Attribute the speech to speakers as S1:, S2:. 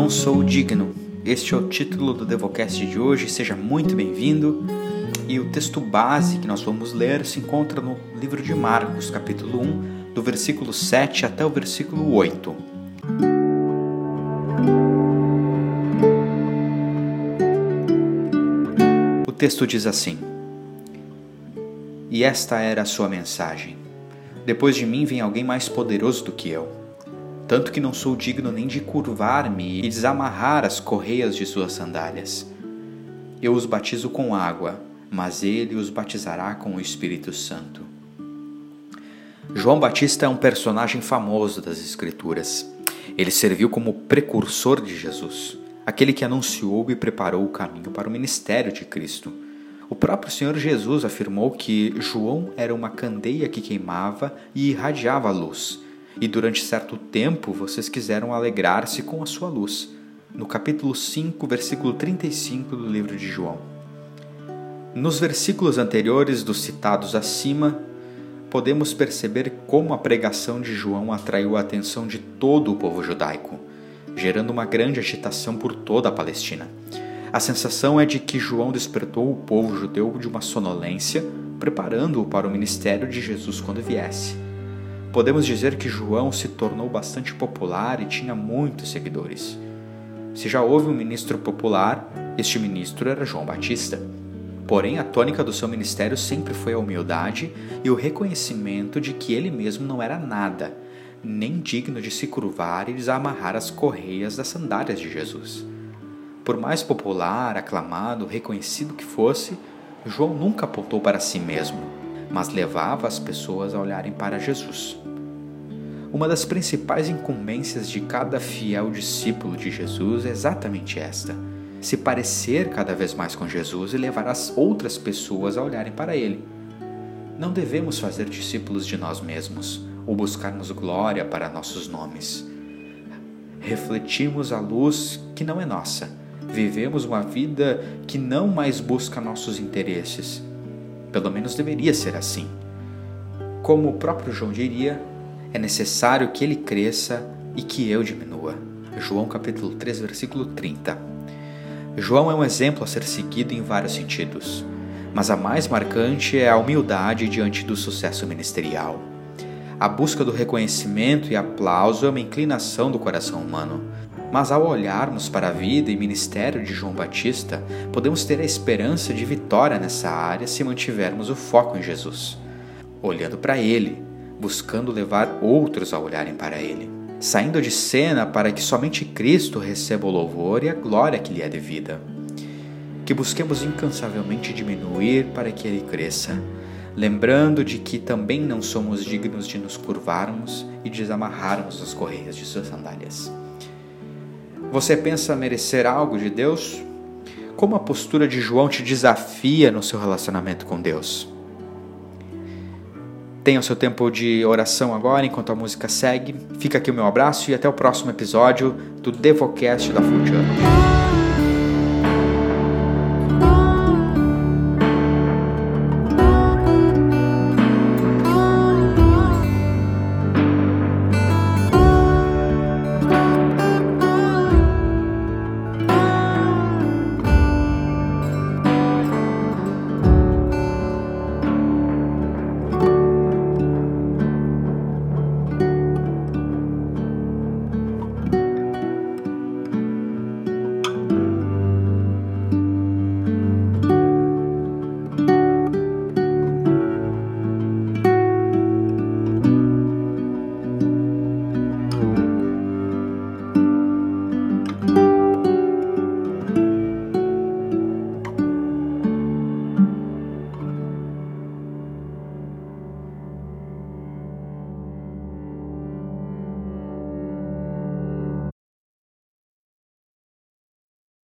S1: não sou digno. Este é o título do Devocast de hoje. Seja muito bem-vindo. E o texto base que nós vamos ler se encontra no livro de Marcos, capítulo 1, do versículo 7 até o versículo 8. O texto diz assim: E esta era a sua mensagem: Depois de mim vem alguém mais poderoso do que eu tanto que não sou digno nem de curvar-me e desamarrar as correias de suas sandálias. Eu os batizo com água, mas ele os batizará com o Espírito Santo. João Batista é um personagem famoso das Escrituras. Ele serviu como precursor de Jesus, aquele que anunciou e preparou o caminho para o ministério de Cristo. O próprio Senhor Jesus afirmou que João era uma candeia que queimava e irradiava luz e durante certo tempo vocês quiseram alegrar-se com a sua luz. No capítulo 5, versículo 35 do livro de João. Nos versículos anteriores dos citados acima, podemos perceber como a pregação de João atraiu a atenção de todo o povo judaico, gerando uma grande agitação por toda a Palestina. A sensação é de que João despertou o povo judeu de uma sonolência, preparando-o para o ministério de Jesus quando viesse. Podemos dizer que João se tornou bastante popular e tinha muitos seguidores. Se já houve um ministro popular, este ministro era João Batista. Porém, a tônica do seu ministério sempre foi a humildade e o reconhecimento de que ele mesmo não era nada, nem digno de se curvar e desamarrar as correias das sandálias de Jesus. Por mais popular, aclamado, reconhecido que fosse, João nunca apontou para si mesmo mas levava as pessoas a olharem para Jesus. Uma das principais incumbências de cada fiel discípulo de Jesus é exatamente esta: se parecer cada vez mais com Jesus e levar as outras pessoas a olharem para Ele. Não devemos fazer discípulos de nós mesmos ou buscarmos glória para nossos nomes. Refletimos a luz que não é nossa. Vivemos uma vida que não mais busca nossos interesses, pelo menos deveria ser assim. Como o próprio João diria, é necessário que ele cresça e que eu diminua. João capítulo 3, versículo 30. João é um exemplo a ser seguido em vários sentidos, mas a mais marcante é a humildade diante do sucesso ministerial. A busca do reconhecimento e aplauso é uma inclinação do coração humano, mas ao olharmos para a vida e ministério de João Batista, podemos ter a esperança de vitória nessa área se mantivermos o foco em Jesus, olhando para Ele, buscando levar outros a olharem para Ele, saindo de cena para que somente Cristo receba o louvor e a glória que lhe é devida. Que busquemos incansavelmente diminuir para que Ele cresça, lembrando de que também não somos dignos de nos curvarmos e desamarrarmos as correias de suas sandálias. Você pensa merecer algo de Deus? Como a postura de João te desafia no seu relacionamento com Deus? Tenha o seu tempo de oração agora enquanto a música segue. Fica aqui o meu abraço e até o próximo episódio do Devocast da Fulgiano.